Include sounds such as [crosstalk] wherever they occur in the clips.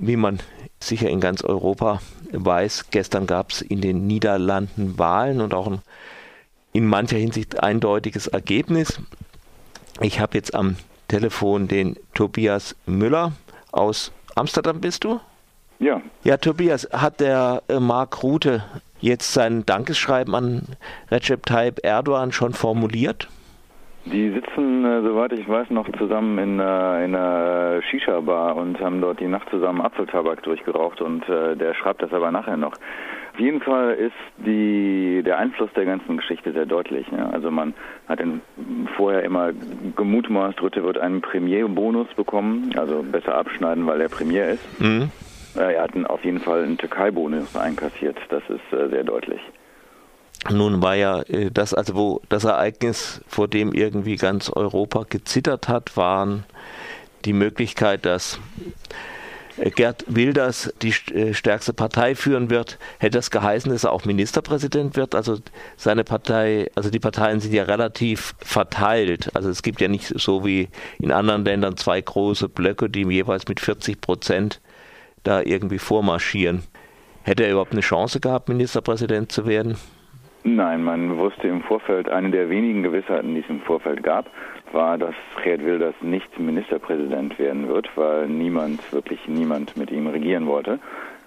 wie man sicher in ganz Europa weiß, gestern gab es in den Niederlanden Wahlen und auch ein in mancher Hinsicht eindeutiges Ergebnis. Ich habe jetzt am Telefon den Tobias Müller aus Amsterdam, bist du? Ja. Ja, Tobias, hat der äh, Mark Rute jetzt sein Dankeschreiben an Recep Tayyip Erdogan schon formuliert? Die sitzen, äh, soweit ich weiß, noch zusammen in, äh, in einer Shisha-Bar und haben dort die Nacht zusammen Apfeltabak durchgeraucht und äh, der schreibt das aber nachher noch. Auf jeden Fall ist die, der Einfluss der ganzen Geschichte sehr deutlich. Ne? Also man hat in, vorher immer gemutmaßt, Rütte wird einen Premierbonus bekommen, also besser abschneiden, weil er Premier ist. Mhm. Äh, er hat auf jeden Fall einen Türkei-Bonus einkassiert, das ist äh, sehr deutlich. Nun war ja äh, das, also wo das Ereignis, vor dem irgendwie ganz Europa gezittert hat, waren die Möglichkeit, dass äh, Gerd Wilders die äh, stärkste Partei führen wird, hätte das geheißen, dass er auch Ministerpräsident wird. Also seine Partei, also die Parteien sind ja relativ verteilt. Also es gibt ja nicht so wie in anderen Ländern zwei große Blöcke, die jeweils mit 40 Prozent da irgendwie vormarschieren. Hätte er überhaupt eine Chance gehabt, Ministerpräsident zu werden? Nein, man wusste im Vorfeld, eine der wenigen Gewissheiten, die es im Vorfeld gab, war, dass Geert Wilders nicht Ministerpräsident werden wird, weil niemand, wirklich niemand mit ihm regieren wollte.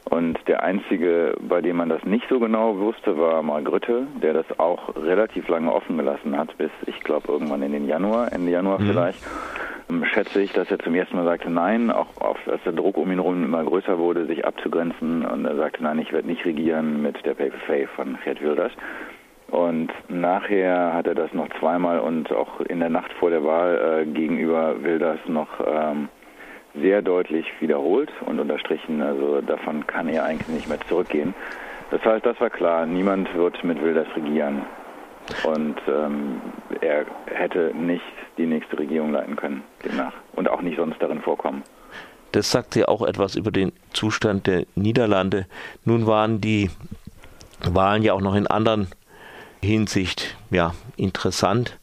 Und der einzige, bei dem man das nicht so genau wusste, war Mark Rütte, der das auch relativ lange offen gelassen hat, bis ich glaube irgendwann in den Januar, Ende Januar mhm. vielleicht. Ähm, schätze ich, dass er zum ersten Mal sagte Nein, auch als der Druck um ihn herum immer größer wurde, sich abzugrenzen. Und er sagte Nein, ich werde nicht regieren mit der PPF von Gerd Wilders. Und nachher hat er das noch zweimal und auch in der Nacht vor der Wahl äh, gegenüber Wilders noch ähm, sehr deutlich wiederholt und unterstrichen. Also davon kann er eigentlich nicht mehr zurückgehen. Das heißt, das war klar, niemand wird mit Wilders regieren. Und ähm, er hätte nicht die nächste Regierung leiten können, demnach. Und auch nicht sonst darin vorkommen. Das sagt ja auch etwas über den Zustand der Niederlande. Nun waren die Wahlen ja auch noch in anderen Hinsicht ja, interessant,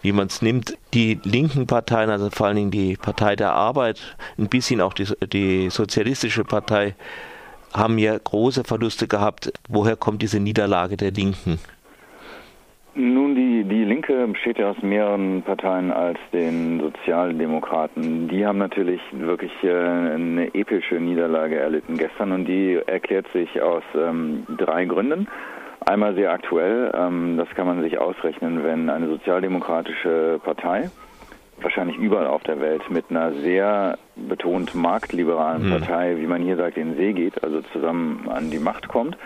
wie man es nimmt. Die linken Parteien, also vor allen Dingen die Partei der Arbeit, ein bisschen auch die, die Sozialistische Partei, haben ja große Verluste gehabt. Woher kommt diese Niederlage der Linken? Nun, die, die Linke besteht ja aus mehreren Parteien als den Sozialdemokraten. Die haben natürlich wirklich äh, eine epische Niederlage erlitten gestern und die erklärt sich aus ähm, drei Gründen. Einmal sehr aktuell, ähm, das kann man sich ausrechnen, wenn eine sozialdemokratische Partei, wahrscheinlich überall auf der Welt, mit einer sehr betont marktliberalen mhm. Partei, wie man hier sagt, in den See geht, also zusammen an die Macht kommt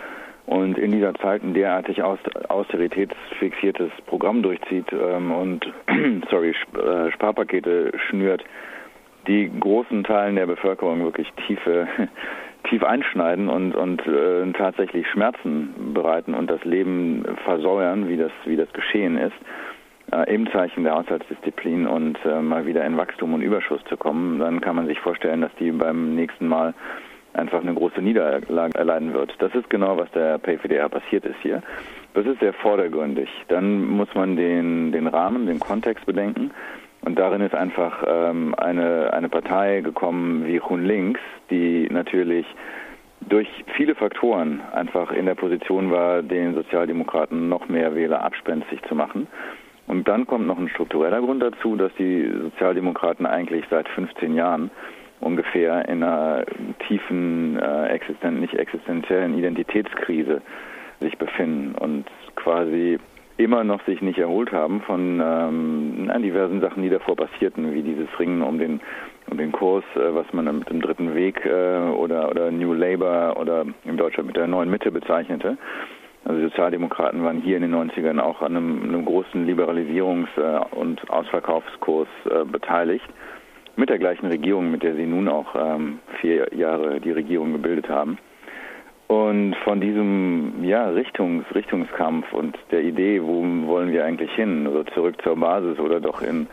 und in dieser Zeit ein derartig austeritätsfixiertes Programm durchzieht ähm, und [clears throat] sorry, äh, Sparpakete schnürt, die großen Teilen der Bevölkerung wirklich tiefe, [laughs] tief einschneiden und, und äh, tatsächlich Schmerzen bereiten und das Leben versäuern, wie das, wie das geschehen ist, äh, im Zeichen der Haushaltsdisziplin und äh, mal wieder in Wachstum und Überschuss zu kommen, dann kann man sich vorstellen, dass die beim nächsten Mal einfach eine große Niederlage erleiden wird. Das ist genau, was der PayVDR passiert ist hier. Das ist sehr vordergründig. Dann muss man den, den Rahmen, den Kontext bedenken. Und darin ist einfach ähm, eine, eine Partei gekommen wie Hun Links, die natürlich durch viele Faktoren einfach in der Position war, den Sozialdemokraten noch mehr Wähler abspenstig zu machen. Und dann kommt noch ein struktureller Grund dazu, dass die Sozialdemokraten eigentlich seit 15 Jahren ungefähr in einer tiefen, äh, existent, nicht existenziellen Identitätskrise sich befinden und quasi immer noch sich nicht erholt haben von ähm, diversen Sachen, die davor passierten, wie dieses Ringen um den um den Kurs, äh, was man mit dem dritten Weg äh, oder oder New Labour oder in Deutschland mit der neuen Mitte bezeichnete. Also Sozialdemokraten waren hier in den 90ern auch an einem, einem großen Liberalisierungs- äh, und Ausverkaufskurs äh, beteiligt mit der gleichen Regierung, mit der sie nun auch ähm, vier Jahre die Regierung gebildet haben. Und von diesem ja, Richtungs, Richtungskampf und der Idee, wo wollen wir eigentlich hin, oder zurück zur Basis oder doch in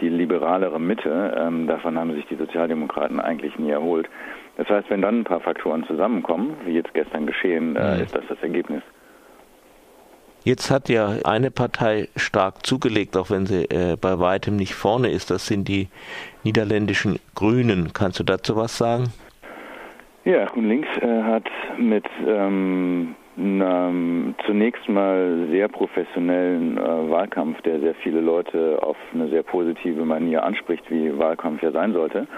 die liberalere Mitte, ähm, davon haben sich die Sozialdemokraten eigentlich nie erholt. Das heißt, wenn dann ein paar Faktoren zusammenkommen, wie jetzt gestern geschehen, äh, mhm. ist das das Ergebnis. Jetzt hat ja eine Partei stark zugelegt, auch wenn sie äh, bei weitem nicht vorne ist. Das sind die niederländischen Grünen. Kannst du dazu was sagen? Ja, Grün-Links äh, hat mit ähm, einem zunächst mal sehr professionellen äh, Wahlkampf, der sehr viele Leute auf eine sehr positive Manier anspricht, wie Wahlkampf ja sein sollte,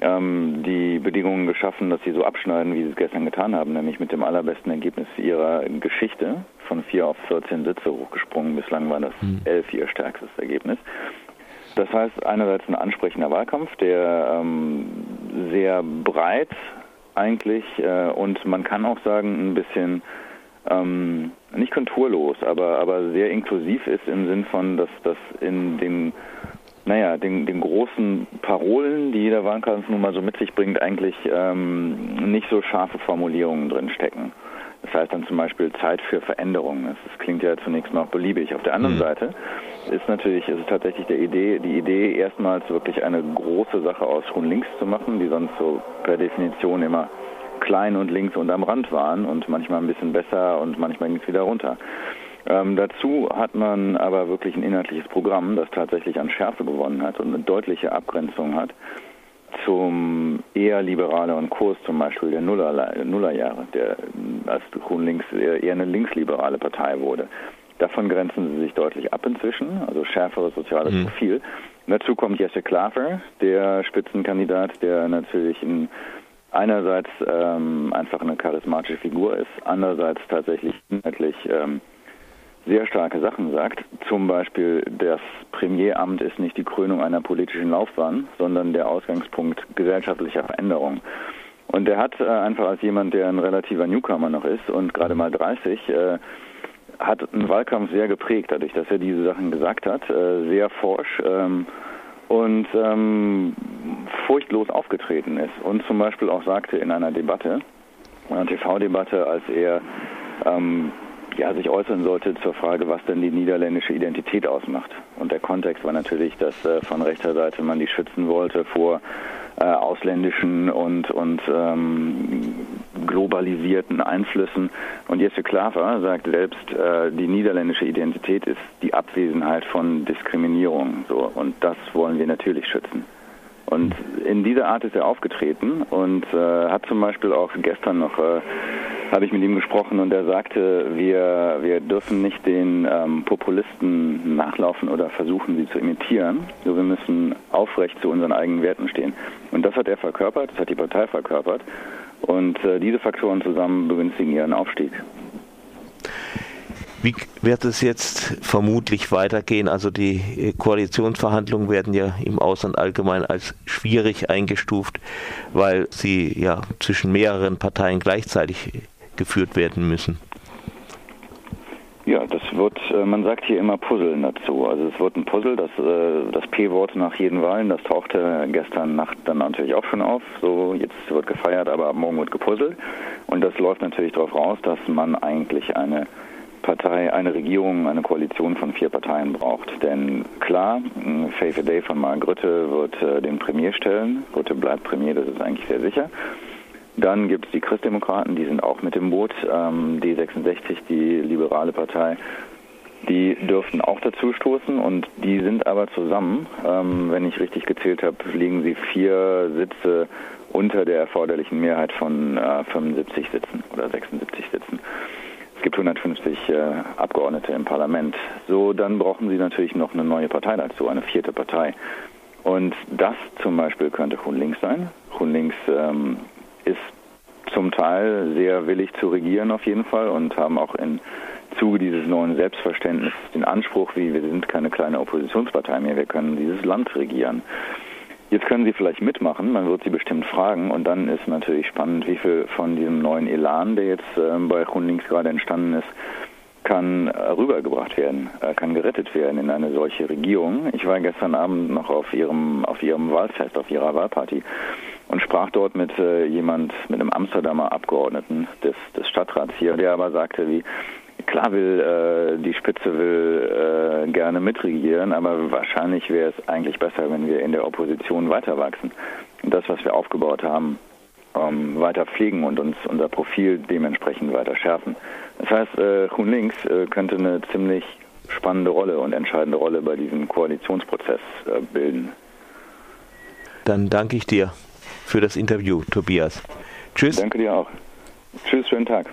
ähm, die Bedingungen geschaffen, dass sie so abschneiden, wie sie es gestern getan haben, nämlich mit dem allerbesten Ergebnis ihrer Geschichte von 4 auf 14 Sitze hochgesprungen. Bislang war das mhm. 11 ihr stärkstes Ergebnis. Das heißt einerseits ein ansprechender Wahlkampf, der ähm, sehr breit eigentlich äh, und man kann auch sagen ein bisschen ähm, nicht konturlos, aber, aber sehr inklusiv ist im Sinn von, dass das in den naja, den, den großen Parolen, die jeder Wahlkampf nun mal so mit sich bringt, eigentlich ähm, nicht so scharfe Formulierungen drin stecken. Das heißt dann zum Beispiel Zeit für Veränderungen. Das, das klingt ja zunächst mal beliebig. Auf der anderen mhm. Seite ist natürlich, ist es tatsächlich der Idee, die Idee, erstmals wirklich eine große Sache aus Schwun links zu machen, die sonst so per Definition immer klein und links und am Rand waren und manchmal ein bisschen besser und manchmal ging es wieder runter. Ähm, dazu hat man aber wirklich ein inhaltliches Programm, das tatsächlich an Schärfe gewonnen hat und eine deutliche Abgrenzung hat zum eher liberaleren Kurs zum Beispiel der Nuller, Nullerjahre, der als Grün-Links eher eine linksliberale Partei wurde. Davon grenzen sie sich deutlich ab inzwischen, also schärferes soziales mhm. Profil. dazu kommt Jesse Klaver, der Spitzenkandidat, der natürlich ein einerseits ähm, einfach eine charismatische Figur ist, andererseits tatsächlich inhaltlich ähm, sehr starke Sachen sagt. Zum Beispiel, das Premieramt ist nicht die Krönung einer politischen Laufbahn, sondern der Ausgangspunkt gesellschaftlicher Veränderung. Und er hat äh, einfach als jemand, der ein relativer Newcomer noch ist und gerade mal 30, äh, hat einen Wahlkampf sehr geprägt, dadurch, dass er diese Sachen gesagt hat, äh, sehr forsch ähm, und ähm, furchtlos aufgetreten ist. Und zum Beispiel auch sagte in einer Debatte, einer TV-Debatte, als er ähm, ja, sich äußern sollte zur Frage, was denn die niederländische Identität ausmacht. Und der Kontext war natürlich, dass äh, von rechter Seite man die schützen wollte vor äh, ausländischen und, und ähm, globalisierten Einflüssen. Und Jesse Klaver sagt selbst, äh, die niederländische Identität ist die Abwesenheit von Diskriminierung. So, und das wollen wir natürlich schützen. Und in dieser Art ist er aufgetreten und äh, hat zum Beispiel auch gestern noch äh, habe ich mit ihm gesprochen und er sagte, wir, wir dürfen nicht den ähm, Populisten nachlaufen oder versuchen, sie zu imitieren. So, wir müssen aufrecht zu unseren eigenen Werten stehen. Und das hat er verkörpert, das hat die Partei verkörpert. Und äh, diese Faktoren zusammen begünstigen ihren Aufstieg. Wie wird es jetzt vermutlich weitergehen? Also die äh, Koalitionsverhandlungen werden ja im Ausland allgemein als schwierig eingestuft, weil sie ja zwischen mehreren Parteien gleichzeitig geführt werden müssen? Ja, das wird, äh, man sagt hier immer Puzzeln dazu. Also es wird ein Puzzle, das, äh, das P-Wort nach jeden Wahlen, das tauchte gestern Nacht dann natürlich auch schon auf. So, jetzt wird gefeiert, aber ab morgen wird gepuzzelt. Und das läuft natürlich darauf raus, dass man eigentlich eine Partei, eine Regierung, eine Koalition von vier Parteien braucht. Denn klar, Faith Day von Mark Grütte wird äh, den Premier stellen. Grütte bleibt Premier, das ist eigentlich sehr sicher. Dann gibt es die Christdemokraten, die sind auch mit im Boot. Ähm, die 66, die liberale Partei, die dürften auch dazu stoßen und die sind aber zusammen, ähm, wenn ich richtig gezählt habe, liegen sie vier Sitze unter der erforderlichen Mehrheit von äh, 75 Sitzen oder 76 Sitzen. Es gibt 150 äh, Abgeordnete im Parlament. So, dann brauchen sie natürlich noch eine neue Partei dazu, eine vierte Partei. Und das zum Beispiel könnte Grün Links sein. Grün Links ähm, ist zum Teil sehr willig zu regieren auf jeden Fall und haben auch im Zuge dieses neuen Selbstverständnisses den Anspruch, wie wir sind keine kleine Oppositionspartei mehr, wir können dieses Land regieren. Jetzt können Sie vielleicht mitmachen, man wird Sie bestimmt fragen und dann ist natürlich spannend, wie viel von diesem neuen Elan, der jetzt äh, bei Grünlinks gerade entstanden ist, kann rübergebracht werden, äh, kann gerettet werden in eine solche Regierung. Ich war gestern Abend noch auf Ihrem, auf Ihrem Wahlfest, auf Ihrer Wahlparty und sprach dort mit äh, jemand, mit einem Amsterdamer Abgeordneten des, des Stadtrats hier, der aber sagte, wie klar will äh, die Spitze will äh, gerne mitregieren, aber wahrscheinlich wäre es eigentlich besser, wenn wir in der Opposition weiter wachsen und das, was wir aufgebaut haben, ähm, weiter pflegen und uns unser Profil dementsprechend weiter schärfen. Das heißt, äh, Links äh, könnte eine ziemlich spannende Rolle und entscheidende Rolle bei diesem Koalitionsprozess äh, bilden. Dann danke ich dir für das Interview, Tobias. Tschüss. Danke dir auch. Tschüss, schönen Tag.